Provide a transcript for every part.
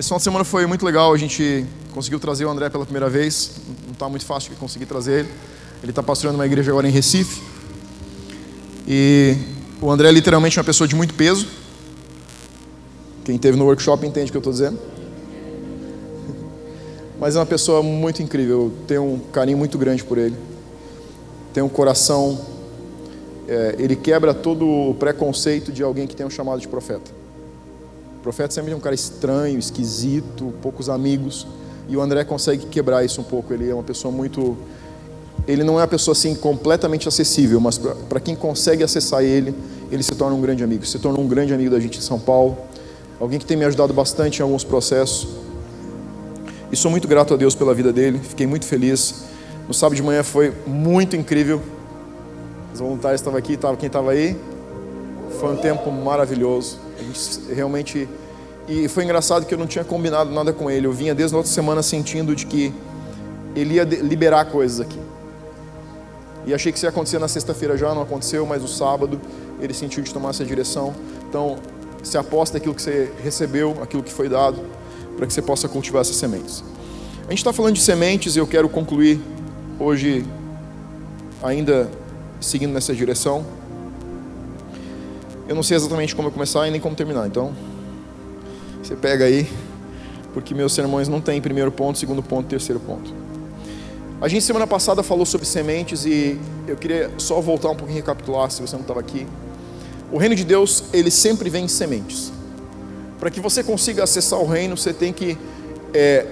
Esse final de semana foi muito legal, a gente conseguiu trazer o André pela primeira vez. Não está muito fácil de conseguir trazer ele. Ele está pastoreando uma igreja agora em Recife. E o André é literalmente uma pessoa de muito peso. Quem teve no workshop entende o que eu estou dizendo. Mas é uma pessoa muito incrível. Eu tenho um carinho muito grande por ele. Tem um coração. É, ele quebra todo o preconceito de alguém que tem um chamado de profeta. O profeta sempre é um cara estranho, esquisito, poucos amigos. E o André consegue quebrar isso um pouco. Ele é uma pessoa muito. Ele não é uma pessoa assim completamente acessível, mas para quem consegue acessar ele, ele se torna um grande amigo. Se torna um grande amigo da gente em São Paulo. Alguém que tem me ajudado bastante em alguns processos. E sou muito grato a Deus pela vida dele. Fiquei muito feliz. No sábado de manhã foi muito incrível. Os voluntários estavam aqui, estava quem estava aí. Foi um tempo maravilhoso. Gente realmente. E foi engraçado que eu não tinha combinado nada com ele. Eu vinha desde a outra semana sentindo de que ele ia liberar coisas aqui. E achei que isso ia acontecer na sexta-feira já, não aconteceu, mas no sábado ele sentiu de tomar essa direção. Então, se aposta aquilo que você recebeu, aquilo que foi dado, para que você possa cultivar essas sementes. A gente está falando de sementes e eu quero concluir hoje, ainda seguindo nessa direção. Eu não sei exatamente como começar e nem como terminar, então você pega aí, porque meus sermões não têm primeiro ponto, segundo ponto, terceiro ponto. A gente semana passada falou sobre sementes e eu queria só voltar um pouquinho e recapitular, se você não estava aqui. O reino de Deus, ele sempre vem em sementes. Para que você consiga acessar o reino, você tem que é,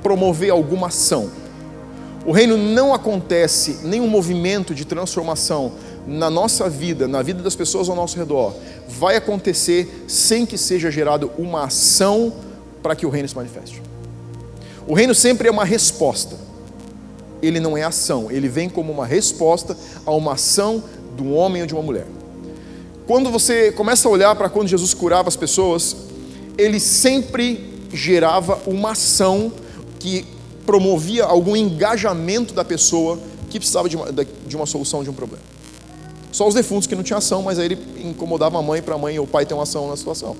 promover alguma ação. O reino não acontece nenhum movimento de transformação na nossa vida, na vida das pessoas ao nosso redor, vai acontecer sem que seja gerado uma ação para que o reino se manifeste. O reino sempre é uma resposta. Ele não é ação, ele vem como uma resposta a uma ação de um homem ou de uma mulher. Quando você começa a olhar para quando Jesus curava as pessoas, ele sempre gerava uma ação que promovia algum engajamento da pessoa que precisava de uma, de uma solução de um problema. Só os defuntos que não tinham ação, mas aí ele incomodava a mãe para a mãe ou o pai ter uma ação na situação.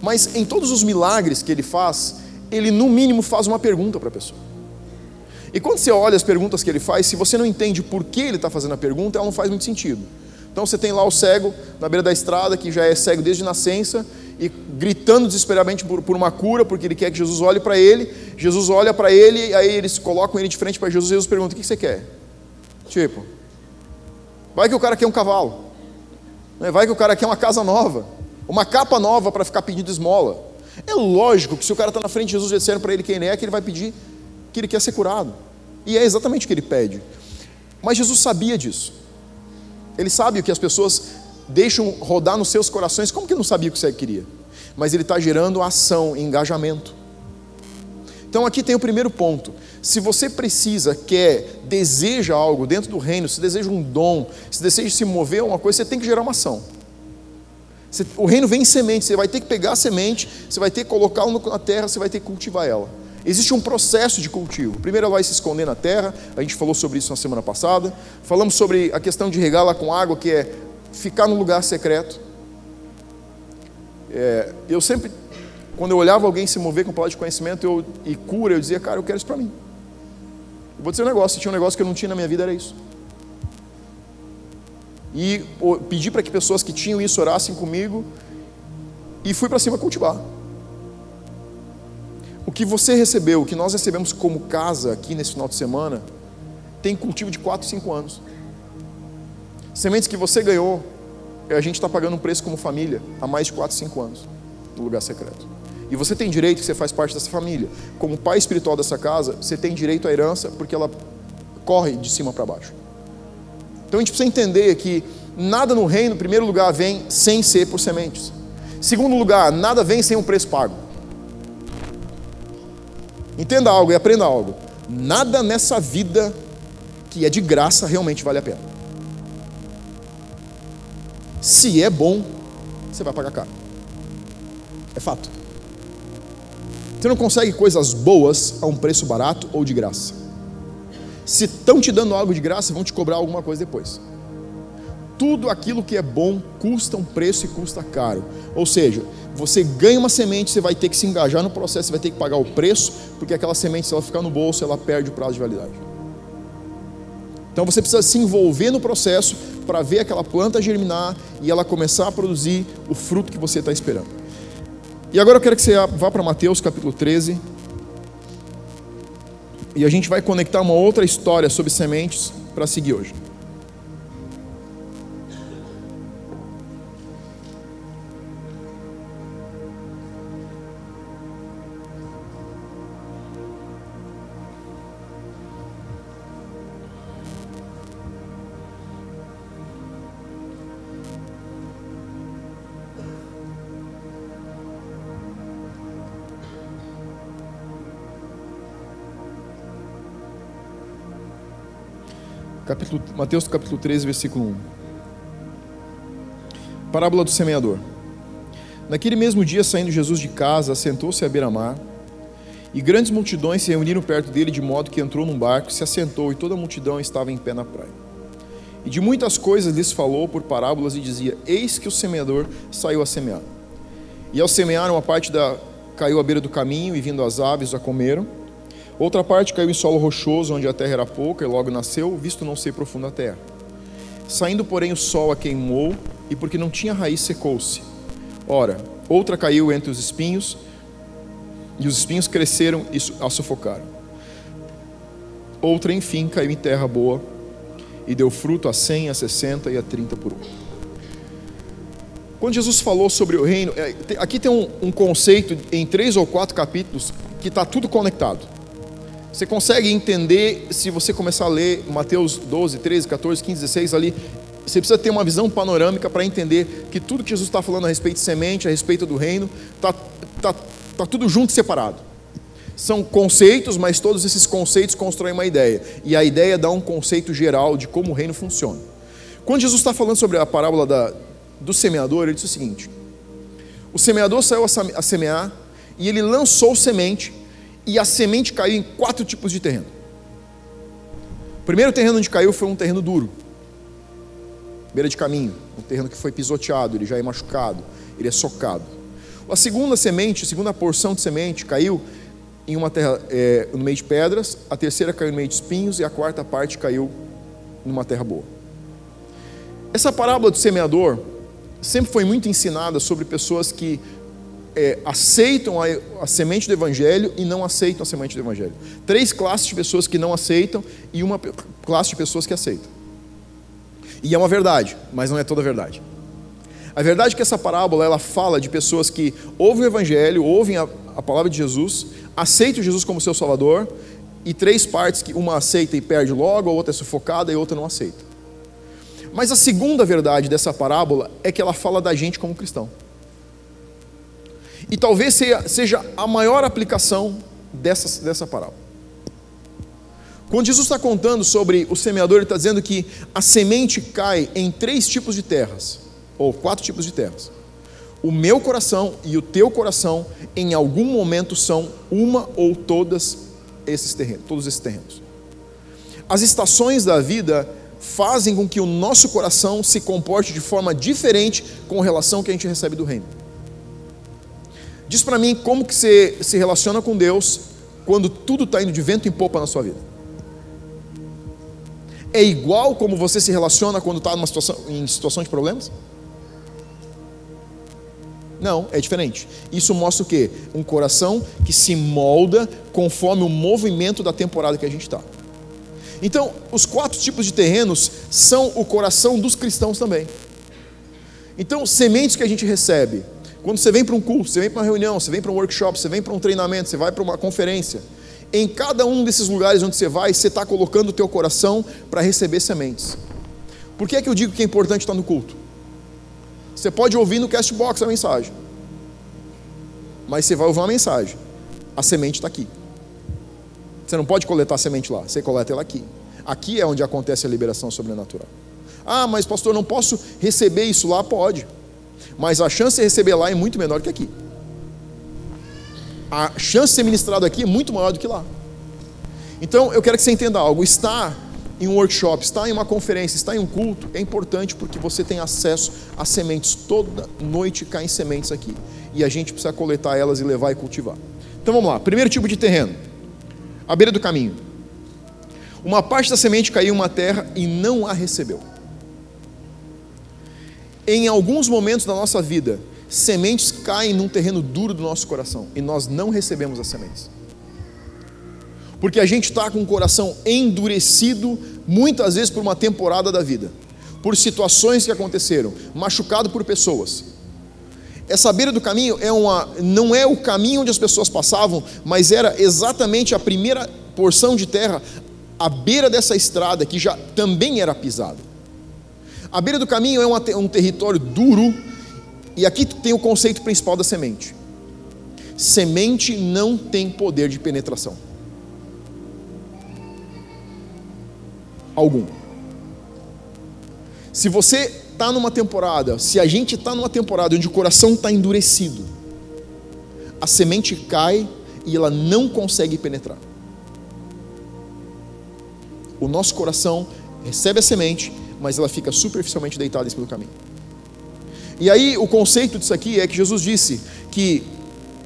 Mas em todos os milagres que ele faz, ele no mínimo faz uma pergunta para a pessoa. E quando você olha as perguntas que ele faz, se você não entende por que ele está fazendo a pergunta, ela não faz muito sentido. Então você tem lá o cego na beira da estrada, que já é cego desde nascença, e gritando desesperadamente por, por uma cura, porque ele quer que Jesus olhe para ele. Jesus olha para ele, aí eles colocam ele de frente para Jesus, e Jesus pergunta: O que você quer? Tipo, Vai que o cara quer um cavalo. Né? Vai que o cara quer uma casa nova. Uma capa nova para ficar pedindo esmola. É lógico que se o cara está na frente de Jesus dizendo para ele quem ele é, que ele vai pedir que ele quer ser curado. E é exatamente o que ele pede. Mas Jesus sabia disso. Ele sabe o que as pessoas deixam rodar nos seus corações. Como que ele não sabia o que você queria? Mas ele está gerando ação, engajamento. Então aqui tem o primeiro ponto. Se você precisa, quer, deseja algo dentro do reino, se deseja um dom, se deseja se mover a uma coisa, você tem que gerar uma ação. Você, o reino vem em semente, você vai ter que pegar a semente, você vai ter que colocá-la na terra, você vai ter que cultivar ela. Existe um processo de cultivo. Primeiro ela vai se esconder na terra, a gente falou sobre isso na semana passada. Falamos sobre a questão de regá-la com água, que é ficar no lugar secreto. É, eu sempre, quando eu olhava alguém se mover com palavra de conhecimento eu, e cura, eu dizia, cara, eu quero isso para mim. Eu vou dizer um negócio: se tinha um negócio que eu não tinha na minha vida, era isso. E pedi para que pessoas que tinham isso orassem comigo e fui para cima cultivar. O que você recebeu, o que nós recebemos como casa aqui nesse final de semana, tem cultivo de 4, 5 anos. Sementes que você ganhou, a gente está pagando um preço como família há mais de 4, 5 anos, no lugar secreto. E você tem direito que você faz parte dessa família. Como pai espiritual dessa casa, você tem direito à herança porque ela corre de cima para baixo. Então a gente precisa entender que nada no reino, em primeiro lugar, vem sem ser por sementes. Segundo lugar, nada vem sem um preço pago. Entenda algo e aprenda algo. Nada nessa vida que é de graça realmente vale a pena. Se é bom, você vai pagar caro. É fato. Você não consegue coisas boas a um preço barato ou de graça. Se estão te dando algo de graça, vão te cobrar alguma coisa depois. tudo aquilo que é bom custa um preço e custa caro. Ou seja, você ganha uma semente, você vai ter que se engajar no processo, você vai ter que pagar o preço, porque aquela semente, se ela ficar no bolso, ela perde o prazo de validade. Então você precisa se envolver no processo para ver aquela planta germinar e ela começar a produzir o fruto que você está esperando. E agora eu quero que você vá para Mateus capítulo 13. E a gente vai conectar uma outra história sobre sementes para seguir hoje. Capítulo, Mateus capítulo 13, versículo 1. Parábola do semeador. Naquele mesmo dia, saindo Jesus de casa, assentou-se à beira-mar, e grandes multidões se reuniram perto dele, de modo que entrou num barco, se assentou, e toda a multidão estava em pé na praia. E de muitas coisas lhes falou por parábolas e dizia: Eis que o semeador saiu a semear. E ao semear, uma parte da caiu à beira do caminho, e vindo as aves a comeram. Outra parte caiu em solo rochoso, onde a terra era pouca, e logo nasceu, visto não ser profunda a terra. Saindo, porém, o sol a queimou, e porque não tinha raiz, secou-se. Ora, outra caiu entre os espinhos, e os espinhos cresceram e a sufocaram. Outra, enfim, caiu em terra boa, e deu fruto a cem, a sessenta e a trinta por um. Quando Jesus falou sobre o reino, é, aqui tem um, um conceito em três ou quatro capítulos que está tudo conectado. Você consegue entender se você começar a ler Mateus 12, 13, 14, 15, 16 ali. Você precisa ter uma visão panorâmica para entender que tudo que Jesus está falando a respeito de semente, a respeito do reino, está tá, tá tudo junto e separado. São conceitos, mas todos esses conceitos constroem uma ideia. E a ideia dá um conceito geral de como o reino funciona. Quando Jesus está falando sobre a parábola da, do semeador, ele diz o seguinte: O semeador saiu a semear e ele lançou semente e a semente caiu em quatro tipos de terreno. O primeiro terreno onde caiu foi um terreno duro, beira de caminho, um terreno que foi pisoteado, ele já é machucado, ele é socado. A segunda semente, a segunda porção de semente caiu em uma terra é, no meio de pedras, a terceira caiu no meio de espinhos e a quarta parte caiu numa terra boa. Essa parábola do semeador sempre foi muito ensinada sobre pessoas que é, aceitam a, a, semente do Evangelho e não aceitam a semente do Evangelho. Três classes de pessoas que não aceitam e uma classe de pessoas que aceitam. E é uma verdade, mas não é toda verdade. A verdade é que essa parábola ela fala de pessoas que ouvem o Evangelho, ouvem a, a palavra de Jesus, aceitam Jesus como seu Salvador, e três partes que uma aceita e perde logo, a outra é sufocada e a outra não aceita. Mas a segunda verdade dessa parábola é que ela fala da gente como cristão. E talvez seja a maior aplicação dessa, dessa parábola. Quando Jesus está contando sobre o semeador, ele está dizendo que a semente cai em três tipos de terras, ou quatro tipos de terras. O meu coração e o teu coração, em algum momento, são uma ou todas esses terrenos, todos esses terrenos. As estações da vida fazem com que o nosso coração se comporte de forma diferente com relação que a gente recebe do reino. Diz para mim como que você se relaciona com Deus quando tudo está indo de vento em popa na sua vida. É igual como você se relaciona quando está situação, em situação de problemas? Não, é diferente. Isso mostra o quê? Um coração que se molda conforme o movimento da temporada que a gente está. Então, os quatro tipos de terrenos são o coração dos cristãos também. Então, sementes que a gente recebe quando você vem para um curso, você vem para uma reunião, você vem para um workshop, você vem para um treinamento, você vai para uma conferência, em cada um desses lugares onde você vai, você está colocando o teu coração para receber sementes. Por que é que eu digo que é importante estar no culto? Você pode ouvir no castbox a mensagem, mas você vai ouvir uma mensagem, a semente está aqui. Você não pode coletar a semente lá, você coleta ela aqui. Aqui é onde acontece a liberação sobrenatural. Ah, mas pastor, não posso receber isso lá? Pode mas a chance de receber lá é muito menor que aqui. A chance de ser ministrado aqui é muito maior do que lá. Então, eu quero que você entenda algo. Estar em um workshop, está em uma conferência, está em um culto, é importante porque você tem acesso a sementes. Toda noite caem sementes aqui. E a gente precisa coletar elas e levar e cultivar. Então vamos lá. Primeiro tipo de terreno: à beira do caminho. Uma parte da semente caiu em uma terra e não a recebeu. Em alguns momentos da nossa vida, sementes caem num terreno duro do nosso coração e nós não recebemos as sementes porque a gente está com o coração endurecido, muitas vezes por uma temporada da vida, por situações que aconteceram, machucado por pessoas. Essa beira do caminho é uma, não é o caminho onde as pessoas passavam, mas era exatamente a primeira porção de terra à beira dessa estrada que já também era pisada. A beira do caminho é uma, um território duro, e aqui tem o conceito principal da semente. Semente não tem poder de penetração. algum. Se você está numa temporada, se a gente está numa temporada onde o coração está endurecido, a semente cai e ela não consegue penetrar. O nosso coração recebe a semente, mas ela fica superficialmente deitada do caminho. E aí o conceito disso aqui é que Jesus disse que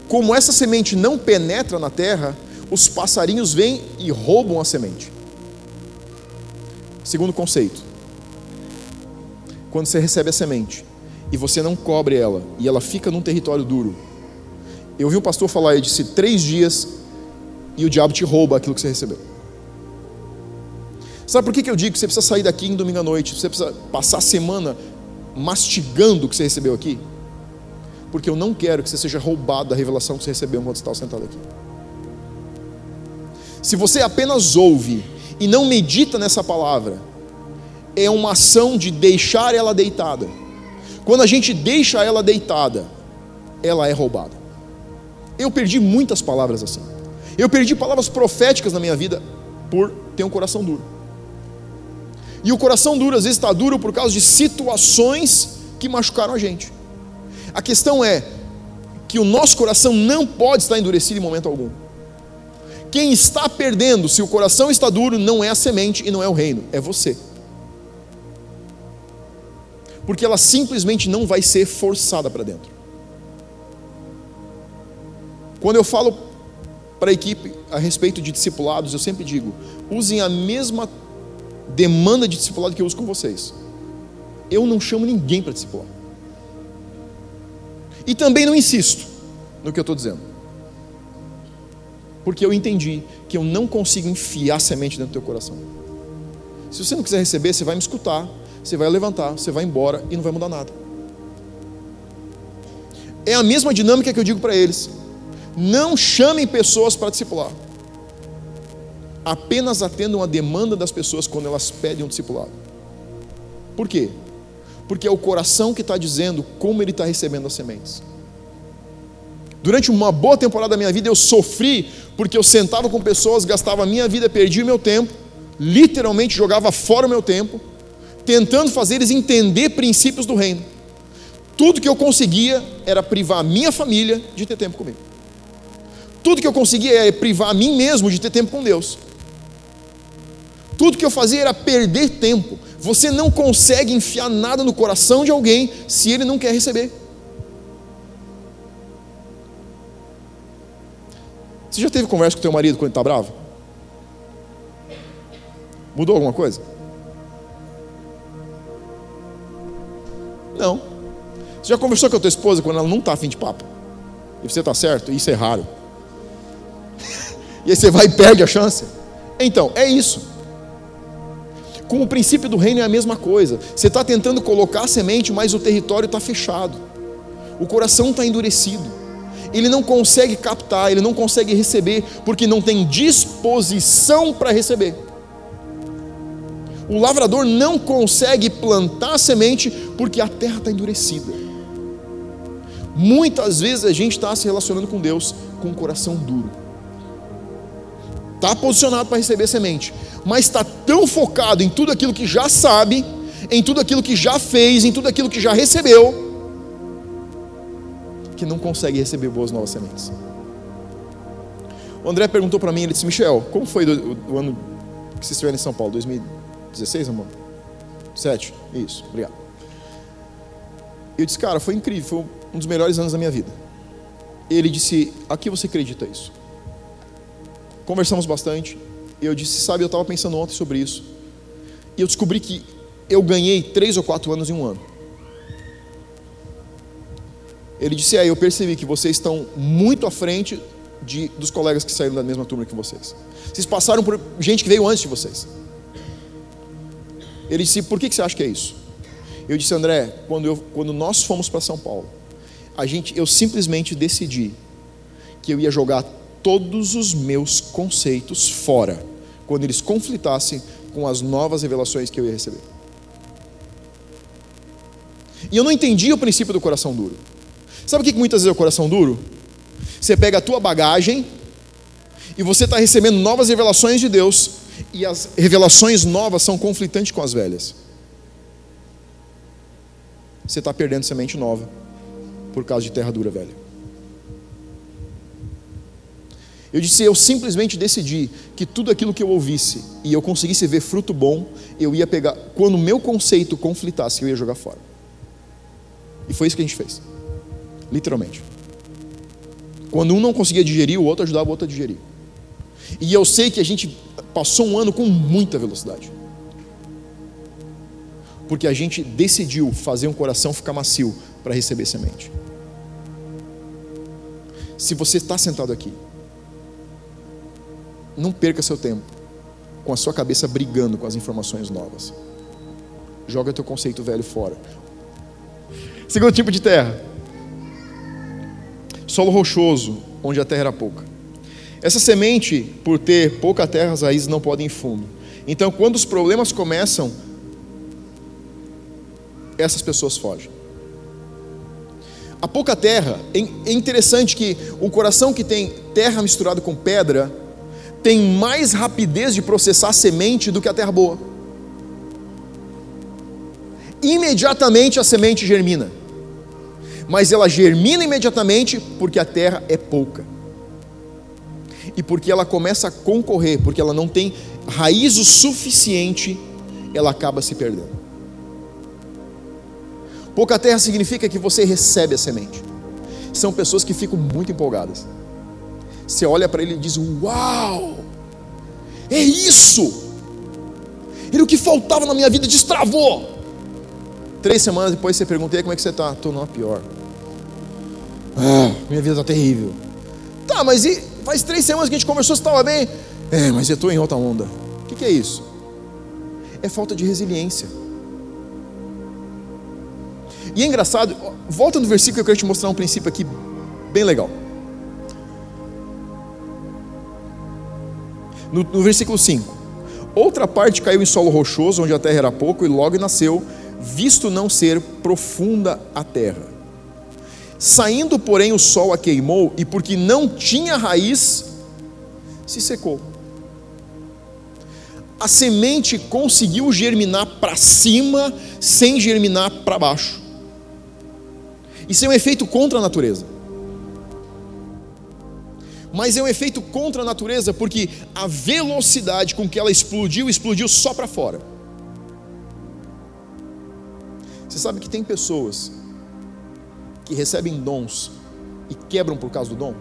como essa semente não penetra na terra, os passarinhos vêm e roubam a semente. Segundo conceito: quando você recebe a semente e você não cobre ela e ela fica num território duro. Eu vi um pastor falar, ele disse: três dias e o diabo te rouba aquilo que você recebeu. Sabe por que, que eu digo que você precisa sair daqui em domingo à noite? Você precisa passar a semana mastigando o que você recebeu aqui? Porque eu não quero que você seja roubado da revelação que você recebeu enquanto está sentado aqui. Se você apenas ouve e não medita nessa palavra, é uma ação de deixar ela deitada. Quando a gente deixa ela deitada, ela é roubada. Eu perdi muitas palavras assim. Eu perdi palavras proféticas na minha vida por ter um coração duro. E o coração duro às vezes está duro por causa de situações que machucaram a gente. A questão é que o nosso coração não pode estar endurecido em momento algum. Quem está perdendo, se o coração está duro, não é a semente e não é o reino, é você. Porque ela simplesmente não vai ser forçada para dentro. Quando eu falo para a equipe a respeito de discipulados, eu sempre digo: usem a mesma demanda de discipulado que eu uso com vocês. Eu não chamo ninguém para discipular. E também não insisto no que eu estou dizendo porque eu entendi que eu não consigo enfiar semente dentro do teu coração. Se você não quiser receber, você vai me escutar, você vai levantar, você vai embora e não vai mudar nada. É a mesma dinâmica que eu digo para eles. Não chamem pessoas para discipular. Apenas atendam a demanda das pessoas quando elas pedem um discipulado. Por quê? Porque é o coração que está dizendo como ele está recebendo as sementes. Durante uma boa temporada da minha vida eu sofri porque eu sentava com pessoas, gastava a minha vida, perdia o meu tempo, literalmente jogava fora o meu tempo, tentando fazer eles entender princípios do reino. Tudo que eu conseguia era privar a minha família de ter tempo comigo. Tudo que eu conseguia era privar a mim mesmo de ter tempo com Deus. Tudo que eu fazia era perder tempo. Você não consegue enfiar nada no coração de alguém se ele não quer receber. Você já teve conversa com teu marido quando ele está bravo? Mudou alguma coisa? Não. Você já conversou com a tua esposa quando ela não está afim de papo? E você está certo? Isso é raro. e aí você vai e perde a chance. Então, é isso. Com o princípio do reino é a mesma coisa. Você está tentando colocar a semente, mas o território está fechado. O coração está endurecido ele não consegue captar, ele não consegue receber, porque não tem disposição para receber. O lavrador não consegue plantar a semente porque a terra está endurecida. Muitas vezes a gente está se relacionando com Deus com um coração duro. Está posicionado para receber semente, mas está tão focado em tudo aquilo que já sabe, em tudo aquilo que já fez, em tudo aquilo que já recebeu, que não consegue receber boas novas sementes. O André perguntou para mim, ele disse, Michel, como foi o ano que vocês estiveram em São Paulo? 2016, amor? 7? Isso, obrigado. Eu disse, cara, foi incrível, foi um dos melhores anos da minha vida. Ele disse, a que você acredita isso? Conversamos bastante. Eu disse, sabe, eu estava pensando ontem sobre isso. E eu descobri que eu ganhei três ou quatro anos em um ano. Ele disse, é, eu percebi que vocês estão muito à frente de, dos colegas que saíram da mesma turma que vocês. Vocês passaram por gente que veio antes de vocês. Ele disse, por que, que você acha que é isso? Eu disse, André, quando, eu, quando nós fomos para São Paulo, a gente, eu simplesmente decidi que eu ia jogar todos os meus conceitos fora, quando eles conflitassem com as novas revelações que eu ia receber. E eu não entendi o princípio do coração duro. Sabe o que muitas vezes é o coração duro? Você pega a tua bagagem e você está recebendo novas revelações de Deus e as revelações novas são conflitantes com as velhas. Você está perdendo semente nova por causa de terra dura velha. Eu disse, eu simplesmente decidi que tudo aquilo que eu ouvisse e eu conseguisse ver fruto bom, eu ia pegar, quando o meu conceito conflitasse, eu ia jogar fora. E foi isso que a gente fez. Literalmente. Quando um não conseguia digerir, o outro ajudava o outro a digerir. E eu sei que a gente passou um ano com muita velocidade. Porque a gente decidiu fazer um coração ficar macio para receber semente. Se você está sentado aqui, não perca seu tempo com a sua cabeça brigando com as informações novas. Joga teu conceito velho fora. Segundo tipo de terra. Solo rochoso, onde a terra era pouca. Essa semente, por ter pouca terra, as raízes não podem fundo. Então, quando os problemas começam, essas pessoas fogem. A pouca terra, é interessante que o coração que tem terra misturada com pedra tem mais rapidez de processar semente do que a terra boa. Imediatamente a semente germina mas ela germina imediatamente porque a terra é pouca. E porque ela começa a concorrer, porque ela não tem raiz o suficiente, ela acaba se perdendo. Pouca terra significa que você recebe a semente. São pessoas que ficam muito empolgadas. Você olha para ele e diz: Uau! É isso! Ele o que faltava na minha vida destravou. Três semanas depois você pergunta, como é que você está? Estou numa pior. Ah, minha vida está terrível. Tá, mas e faz três semanas que a gente conversou, você estava bem? É, mas eu estou em outra onda. O que, que é isso? É falta de resiliência. E é engraçado, volta no versículo que eu quero te mostrar um princípio aqui bem legal. No, no versículo 5: Outra parte caiu em solo rochoso, onde a terra era pouco, e logo nasceu visto não ser profunda a terra. Saindo, porém, o sol a queimou, e porque não tinha raiz, se secou. A semente conseguiu germinar para cima, sem germinar para baixo. Isso é um efeito contra a natureza. Mas é um efeito contra a natureza porque a velocidade com que ela explodiu, explodiu só para fora. Você sabe que tem pessoas que recebem dons e quebram por causa do dom?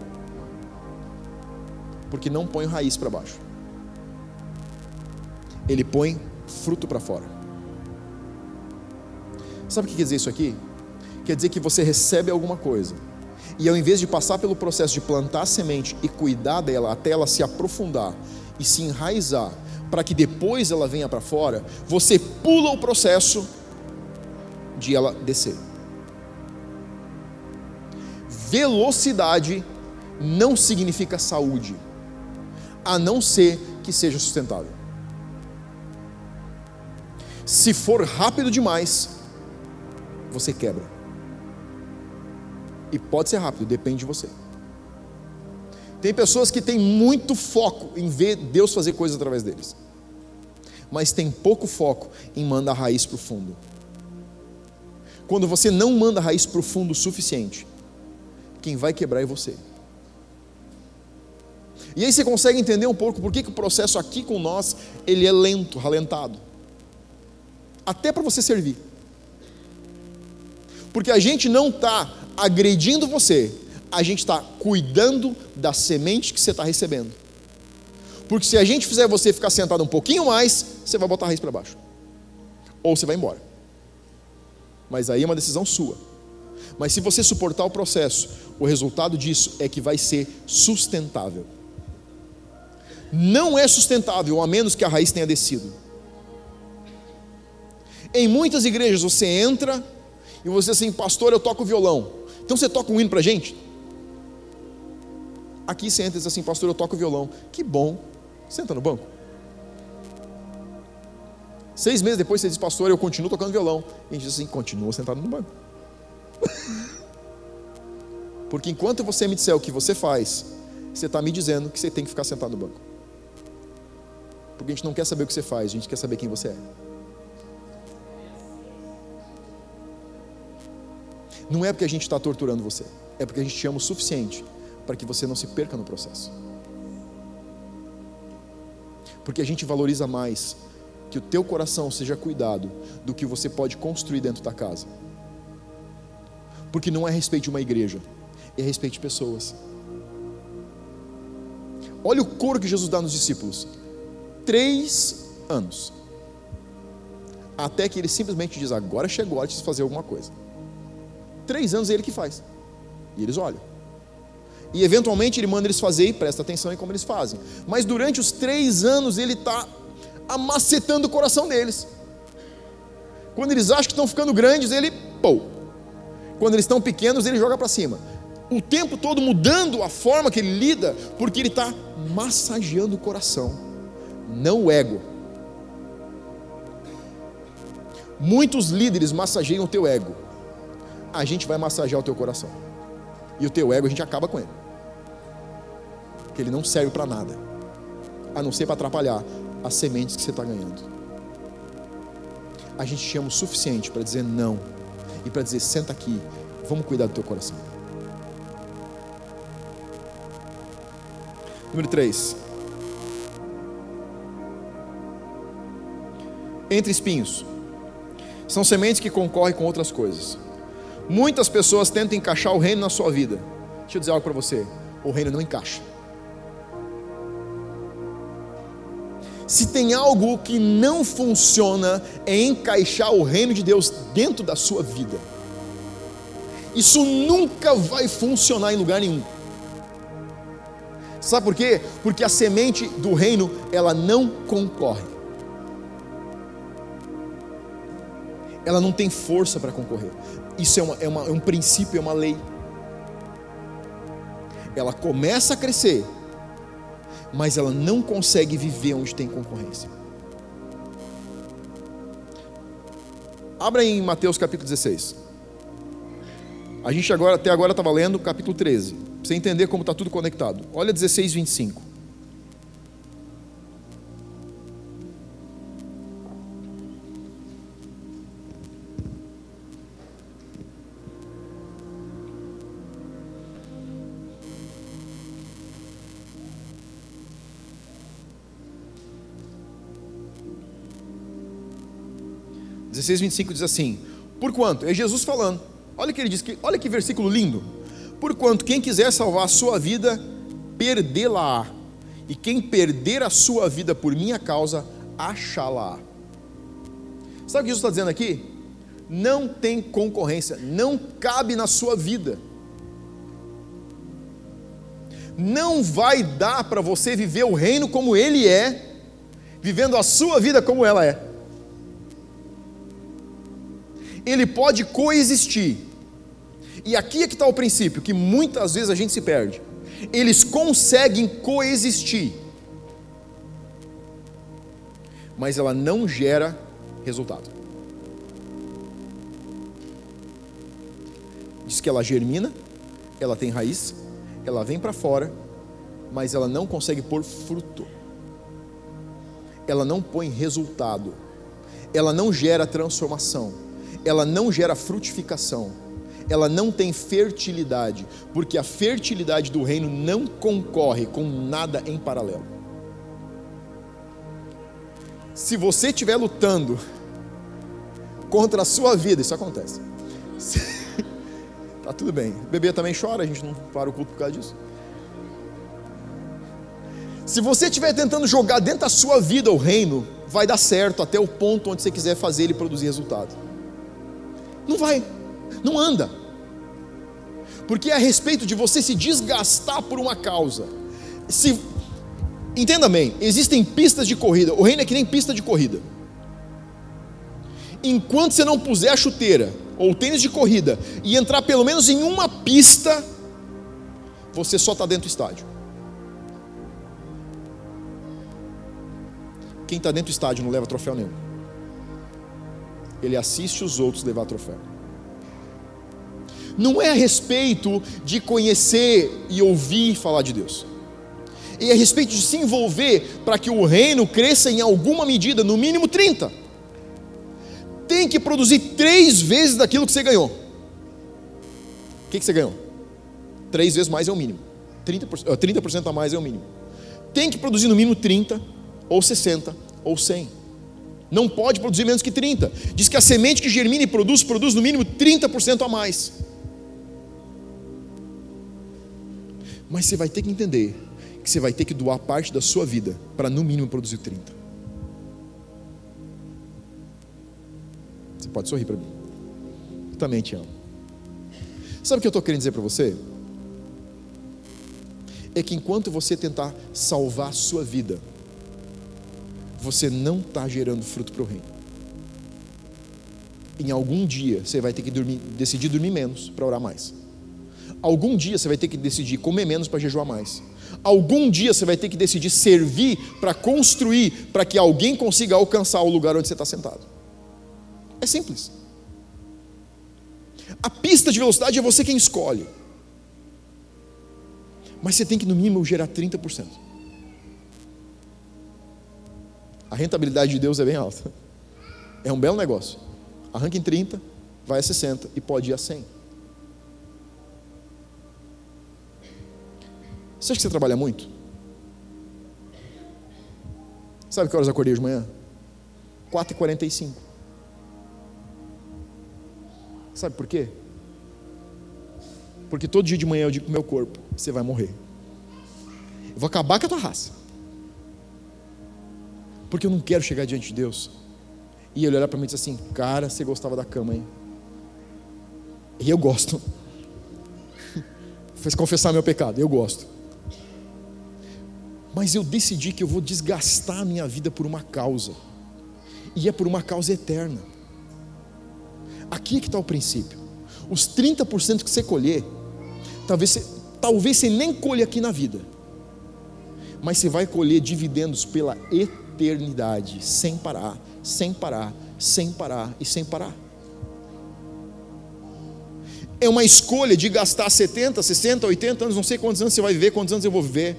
Porque não põe raiz para baixo. Ele põe fruto para fora. Sabe o que quer dizer isso aqui? Quer dizer que você recebe alguma coisa. E ao invés de passar pelo processo de plantar a semente e cuidar dela até ela se aprofundar e se enraizar, para que depois ela venha para fora, você pula o processo de ela descer. Velocidade não significa saúde, a não ser que seja sustentável. Se for rápido demais, você quebra. E pode ser rápido, depende de você. Tem pessoas que têm muito foco em ver Deus fazer coisas através deles, mas tem pouco foco em mandar a raiz para o fundo quando você não manda raiz profundo o suficiente, quem vai quebrar é você. E aí você consegue entender um pouco por que, que o processo aqui com nós ele é lento, ralentado. Até para você servir. Porque a gente não está agredindo você, a gente está cuidando da semente que você está recebendo. Porque se a gente fizer você ficar sentado um pouquinho mais, você vai botar a raiz para baixo. Ou você vai embora. Mas aí é uma decisão sua. Mas se você suportar o processo, o resultado disso é que vai ser sustentável. Não é sustentável a menos que a raiz tenha descido. Em muitas igrejas você entra e você assim, pastor, eu toco violão. Então você toca um hino para gente? Aqui você entra e diz assim, pastor, eu toco violão. Que bom. Senta no banco. Seis meses depois você diz, pastor, eu continuo tocando violão. E a gente diz assim, continua sentado no banco. Porque enquanto você me disser o que você faz, você está me dizendo que você tem que ficar sentado no banco. Porque a gente não quer saber o que você faz, a gente quer saber quem você é. Não é porque a gente está torturando você, é porque a gente te ama o suficiente para que você não se perca no processo. Porque a gente valoriza mais que o teu coração seja cuidado do que você pode construir dentro da casa. Porque não é a respeito de uma igreja, é a respeito de pessoas. Olha o coro que Jesus dá nos discípulos: três anos. Até que ele simplesmente diz: agora chegou a hora de fazer alguma coisa. Três anos é ele que faz. E eles olham. E eventualmente ele manda eles fazer e presta atenção em como eles fazem. Mas durante os três anos ele está amacetando o coração deles. Quando eles acham que estão ficando grandes, ele, pô. Quando eles estão pequenos, ele joga para cima. O tempo todo mudando a forma que ele lida, porque ele está massageando o coração, não o ego. Muitos líderes massageiam o teu ego. A gente vai massagear o teu coração. E o teu ego a gente acaba com ele. Porque ele não serve para nada. A não ser para atrapalhar as sementes que você está ganhando. A gente te ama o suficiente para dizer não. E para dizer, senta aqui, vamos cuidar do teu coração. Número 3. Entre espinhos. São sementes que concorrem com outras coisas. Muitas pessoas tentam encaixar o reino na sua vida. Deixa eu dizer algo para você: o reino não encaixa. Se tem algo que não funciona, é encaixar o reino de Deus dentro da sua vida. Isso nunca vai funcionar em lugar nenhum. Sabe por quê? Porque a semente do reino, ela não concorre. Ela não tem força para concorrer. Isso é, uma, é, uma, é um princípio, é uma lei. Ela começa a crescer, mas ela não consegue viver onde tem concorrência. Abra em Mateus capítulo 16. A gente agora, até agora estava lendo capítulo 13. Para você entender como está tudo conectado. Olha 16, 25. 16, 25 diz assim: Porquanto, é Jesus falando, olha que ele diz, que, olha que versículo lindo. Porquanto, quem quiser salvar a sua vida, perdê-la-á, e quem perder a sua vida por minha causa, achá-la. Sabe o que Jesus está dizendo aqui? Não tem concorrência, não cabe na sua vida. Não vai dar para você viver o reino como ele é, vivendo a sua vida como ela é ele pode coexistir. E aqui é que está o princípio, que muitas vezes a gente se perde. Eles conseguem coexistir, mas ela não gera resultado. Diz que ela germina, ela tem raiz, ela vem para fora, mas ela não consegue pôr fruto. Ela não põe resultado. Ela não gera transformação ela não gera frutificação, ela não tem fertilidade, porque a fertilidade do reino não concorre com nada em paralelo. Se você estiver lutando contra a sua vida, isso acontece. tá tudo bem. O bebê também chora, a gente não para o culto por causa disso. Se você estiver tentando jogar dentro da sua vida o reino, vai dar certo até o ponto onde você quiser fazer ele produzir resultado. Não vai, não anda. Porque é a respeito de você se desgastar por uma causa. Se Entenda bem, existem pistas de corrida. O reino é que nem pista de corrida. Enquanto você não puser a chuteira ou tênis de corrida e entrar pelo menos em uma pista, você só está dentro do estádio. Quem está dentro do estádio não leva troféu nenhum. Ele assiste os outros levar troféu. Não é a respeito de conhecer e ouvir falar de Deus e a respeito de se envolver para que o reino cresça em alguma medida, no mínimo 30. Tem que produzir três vezes daquilo que você ganhou. O que, que você ganhou? Três vezes mais é o mínimo. 30%, 30 a mais é o mínimo. Tem que produzir no mínimo 30, ou 60, ou 100. Não pode produzir menos que 30. Diz que a semente que germina e produz, produz no mínimo 30% a mais. Mas você vai ter que entender que você vai ter que doar parte da sua vida para no mínimo produzir 30. Você pode sorrir para mim. Eu também te amo. Sabe o que eu estou querendo dizer para você? É que enquanto você tentar salvar a sua vida, você não está gerando fruto para o reino. Em algum dia você vai ter que dormir, decidir dormir menos para orar mais. Algum dia você vai ter que decidir comer menos para jejuar mais. Algum dia você vai ter que decidir servir para construir, para que alguém consiga alcançar o lugar onde você está sentado. É simples. A pista de velocidade é você quem escolhe. Mas você tem que, no mínimo, gerar 30%. A rentabilidade de Deus é bem alta. É um belo negócio. Arranca em 30, vai a 60 e pode ir a 100. Você acha que você trabalha muito? Sabe que horas eu acordei de manhã? 4h45. Sabe por quê? Porque todo dia de manhã eu digo para o meu corpo: você vai morrer. Eu vou acabar com a tua raça. Porque eu não quero chegar diante de Deus e ele olhar para mim e dizer assim: cara, você gostava da cama, hein? E eu gosto. Fez confessar meu pecado, eu gosto mas eu decidi que eu vou desgastar a minha vida por uma causa, e é por uma causa eterna. Aqui é que está o princípio. Os 30% que você colher, talvez você, talvez você nem colhe aqui na vida, mas você vai colher dividendos pela eternidade, sem parar, sem parar, sem parar e sem parar. É uma escolha de gastar 70, 60, 80 anos, não sei quantos anos você vai viver, quantos anos eu vou viver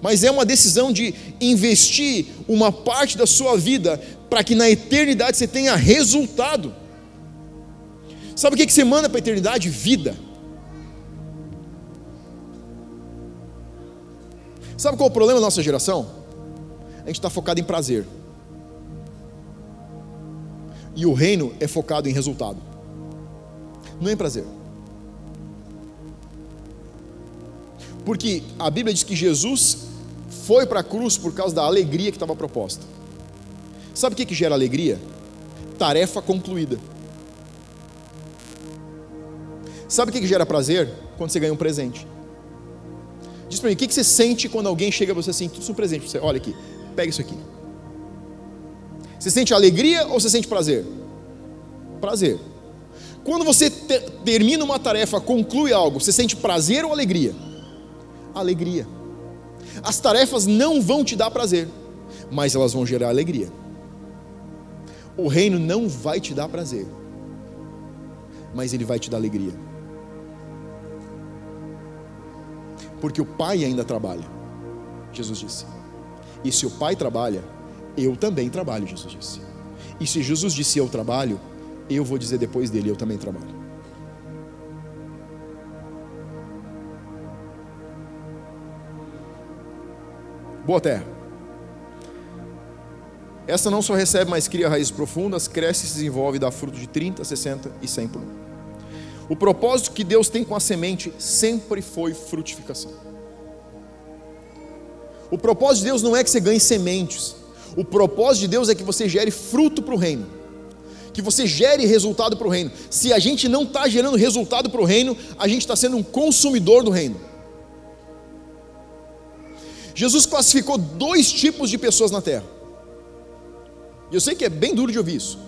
mas é uma decisão de investir uma parte da sua vida para que na eternidade você tenha resultado. Sabe o que você manda para a eternidade? Vida. Sabe qual é o problema da nossa geração? A gente está focado em prazer. E o reino é focado em resultado. Não é em prazer. Porque a Bíblia diz que Jesus foi para a cruz por causa da alegria que estava proposta. Sabe o que, que gera alegria? Tarefa concluída. Sabe o que, que gera prazer? Quando você ganha um presente. Diz para mim, o que, que você sente quando alguém chega a você assim, tudo um presente para você, olha aqui, pega isso aqui. Você sente alegria ou você sente prazer? Prazer. Quando você te, termina uma tarefa, conclui algo, você sente prazer ou alegria? alegria. As tarefas não vão te dar prazer, mas elas vão gerar alegria. O reino não vai te dar prazer, mas ele vai te dar alegria. Porque o Pai ainda trabalha, Jesus disse. E se o Pai trabalha, eu também trabalho, Jesus disse. E se Jesus disse eu trabalho, eu vou dizer depois dele, eu também trabalho. Boa terra. Essa não só recebe, mas cria raízes profundas, cresce, se desenvolve e dá fruto de 30, 60 e 100 por. O propósito que Deus tem com a semente sempre foi frutificação. O propósito de Deus não é que você ganhe sementes. O propósito de Deus é que você gere fruto para o reino. Que você gere resultado para o reino. Se a gente não está gerando resultado para o reino, a gente está sendo um consumidor do reino. Jesus classificou dois tipos de pessoas na terra. E eu sei que é bem duro de ouvir isso.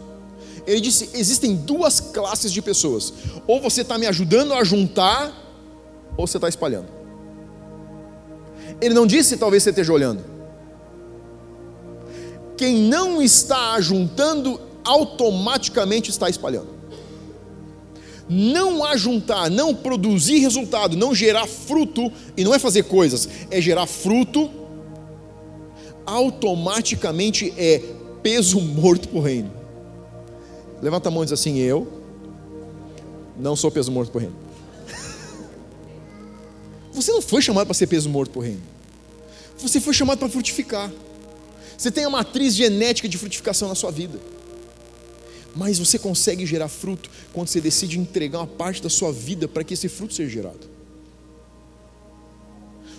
Ele disse: existem duas classes de pessoas. Ou você está me ajudando a juntar, ou você está espalhando. Ele não disse, talvez você esteja olhando. Quem não está ajuntando, automaticamente está espalhando. Não ajuntar, não produzir resultado, não gerar fruto, e não é fazer coisas, é gerar fruto, automaticamente é peso morto para o reino. Levanta a mão e diz assim: Eu não sou peso morto para o reino. Você não foi chamado para ser peso morto para o reino. Você foi chamado para frutificar. Você tem a matriz genética de frutificação na sua vida. Mas você consegue gerar fruto quando você decide entregar uma parte da sua vida para que esse fruto seja gerado.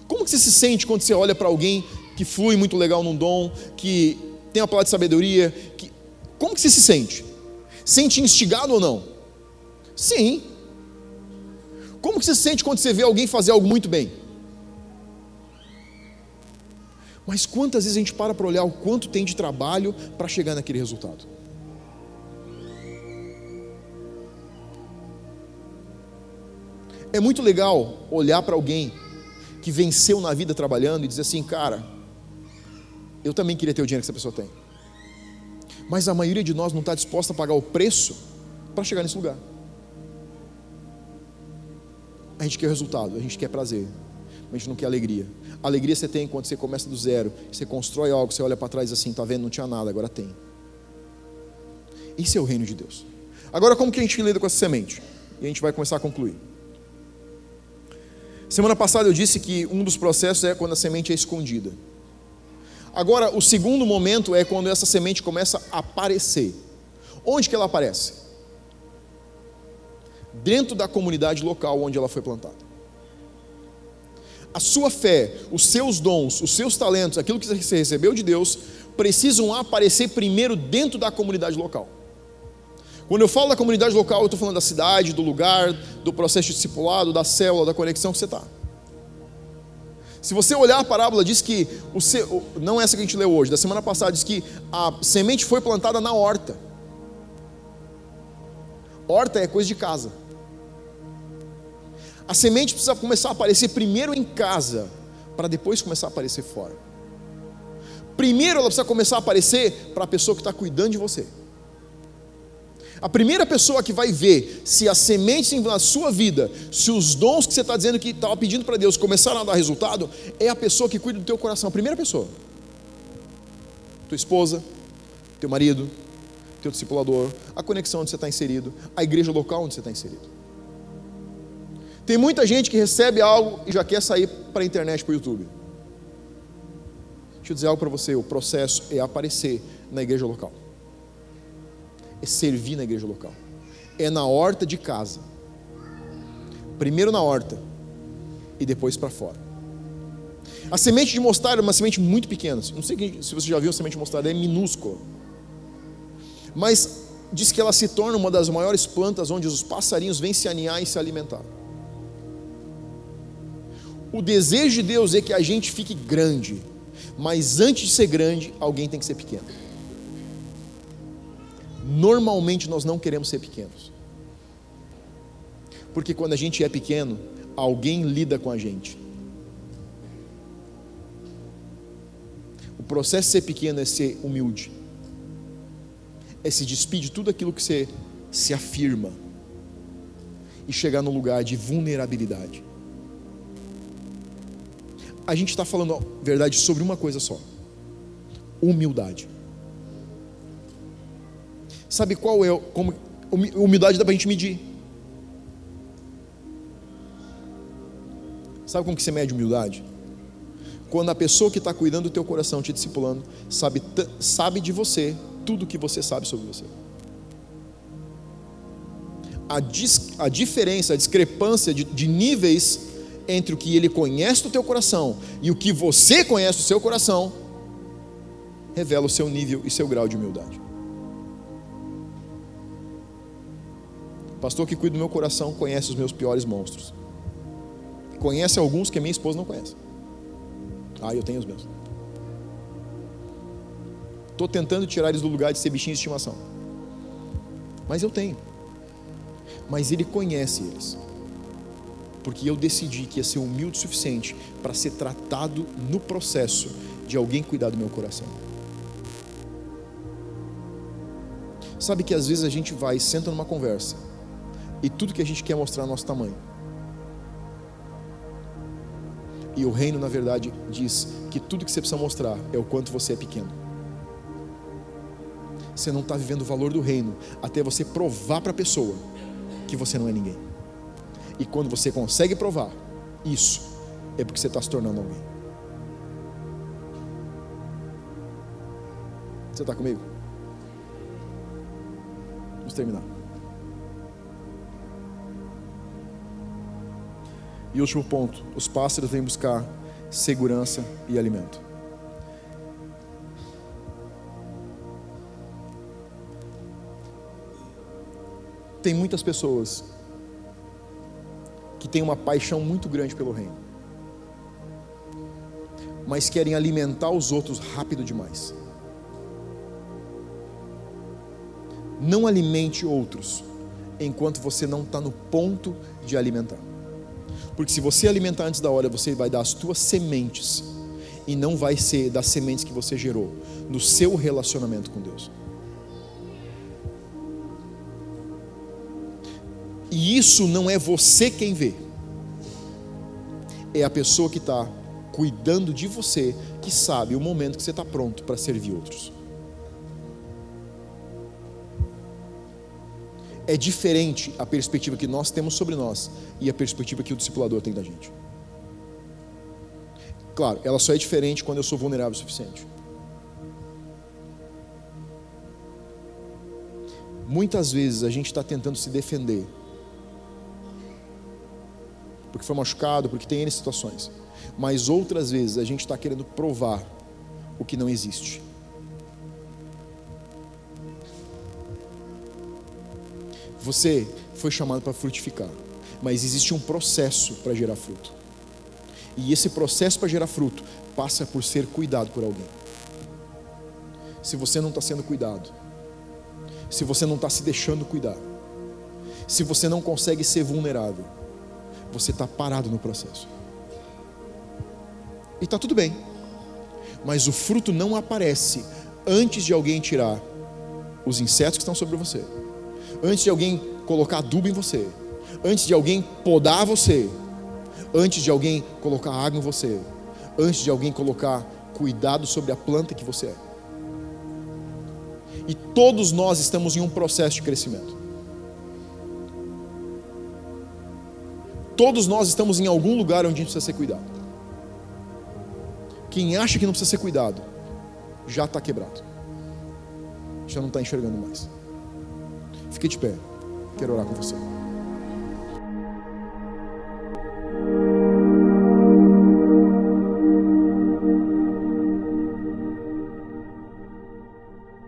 Como que você se sente quando você olha para alguém que flui muito legal num dom, que tem uma palavra de sabedoria, que... como que você se sente? Sente instigado ou não? Sim. Como que você se sente quando você vê alguém fazer algo muito bem? Mas quantas vezes a gente para para olhar o quanto tem de trabalho para chegar naquele resultado? É muito legal olhar para alguém que venceu na vida trabalhando e dizer assim, cara, eu também queria ter o dinheiro que essa pessoa tem. Mas a maioria de nós não está disposta a pagar o preço para chegar nesse lugar. A gente quer resultado, a gente quer prazer, mas a gente não quer alegria. A alegria você tem quando você começa do zero, você constrói algo, você olha para trás assim, tá vendo? Não tinha nada, agora tem. Isso é o reino de Deus. Agora, como que a gente lida com essa semente? E a gente vai começar a concluir. Semana passada eu disse que um dos processos é quando a semente é escondida. Agora, o segundo momento é quando essa semente começa a aparecer. Onde que ela aparece? Dentro da comunidade local onde ela foi plantada. A sua fé, os seus dons, os seus talentos, aquilo que você recebeu de Deus, precisam aparecer primeiro dentro da comunidade local. Quando eu falo da comunidade local, eu estou falando da cidade, do lugar, do processo de discipulado, da célula, da conexão que você está. Se você olhar a parábola, diz que, o seu, não essa que a gente leu hoje, da semana passada, diz que a semente foi plantada na horta. Horta é coisa de casa. A semente precisa começar a aparecer primeiro em casa, para depois começar a aparecer fora. Primeiro ela precisa começar a aparecer para a pessoa que está cuidando de você. A primeira pessoa que vai ver se a semente na sua vida, se os dons que você está dizendo que estava pedindo para Deus começaram a dar resultado, é a pessoa que cuida do teu coração, a primeira pessoa. Tua esposa, teu marido, teu discipulador, a conexão onde você está inserido, a igreja local onde você está inserido. Tem muita gente que recebe algo e já quer sair para a internet, para o YouTube. Deixa eu dizer algo para você: o processo é aparecer na igreja local é servir na igreja local. É na horta de casa. Primeiro na horta e depois para fora. A semente de mostarda é uma semente muito pequena. Não sei se você já viu a semente de mostarda, é minúscula. Mas diz que ela se torna uma das maiores plantas onde os passarinhos vêm se aninhar e se alimentar. O desejo de Deus é que a gente fique grande, mas antes de ser grande, alguém tem que ser pequeno normalmente nós não queremos ser pequenos. Porque quando a gente é pequeno, alguém lida com a gente. O processo de ser pequeno é ser humilde, é se despedir de tudo aquilo que você se afirma e chegar no lugar de vulnerabilidade. A gente está falando verdade sobre uma coisa só: humildade. Sabe qual é? Como, humildade dá para a gente medir. Sabe como que você mede humildade? quando a pessoa que está cuidando do teu coração, te discipulando, sabe, sabe de você tudo que você sabe sobre você. A, dis, a diferença, a discrepância de, de níveis entre o que ele conhece do teu coração e o que você conhece do seu coração revela o seu nível e seu grau de humildade. O pastor que cuida do meu coração conhece os meus piores monstros. Conhece alguns que a minha esposa não conhece. Ah, eu tenho os meus. Estou tentando tirar eles do lugar de ser bichinho de estimação. Mas eu tenho. Mas ele conhece eles. Porque eu decidi que ia ser humilde o suficiente para ser tratado no processo de alguém cuidar do meu coração. Sabe que às vezes a gente vai, senta numa conversa, e tudo que a gente quer mostrar é nosso tamanho. E o reino, na verdade, diz que tudo que você precisa mostrar é o quanto você é pequeno. Você não está vivendo o valor do reino até você provar para a pessoa que você não é ninguém. E quando você consegue provar isso, é porque você está se tornando alguém. Você está comigo? Vamos terminar. E último ponto: os pássaros vêm buscar segurança e alimento. Tem muitas pessoas que têm uma paixão muito grande pelo reino, mas querem alimentar os outros rápido demais. Não alimente outros enquanto você não está no ponto de alimentar. Porque se você alimentar antes da hora, você vai dar as tuas sementes e não vai ser das sementes que você gerou no seu relacionamento com Deus. E isso não é você quem vê, é a pessoa que está cuidando de você, que sabe o momento que você está pronto para servir outros. é diferente a perspectiva que nós temos sobre nós e a perspectiva que o discipulador tem da gente. Claro, ela só é diferente quando eu sou vulnerável o suficiente. Muitas vezes a gente está tentando se defender, porque foi machucado, porque tem N situações, mas outras vezes a gente está querendo provar o que não existe. Você foi chamado para frutificar, mas existe um processo para gerar fruto. E esse processo para gerar fruto passa por ser cuidado por alguém. Se você não está sendo cuidado, se você não está se deixando cuidar, se você não consegue ser vulnerável, você está parado no processo. E está tudo bem, mas o fruto não aparece antes de alguém tirar os insetos que estão sobre você antes de alguém colocar adubo em você, antes de alguém podar você, antes de alguém colocar água em você, antes de alguém colocar cuidado sobre a planta que você é. E todos nós estamos em um processo de crescimento. Todos nós estamos em algum lugar onde a gente precisa ser cuidado. Quem acha que não precisa ser cuidado, já está quebrado. Já não está enxergando mais. Fique de pé. Quero orar com você.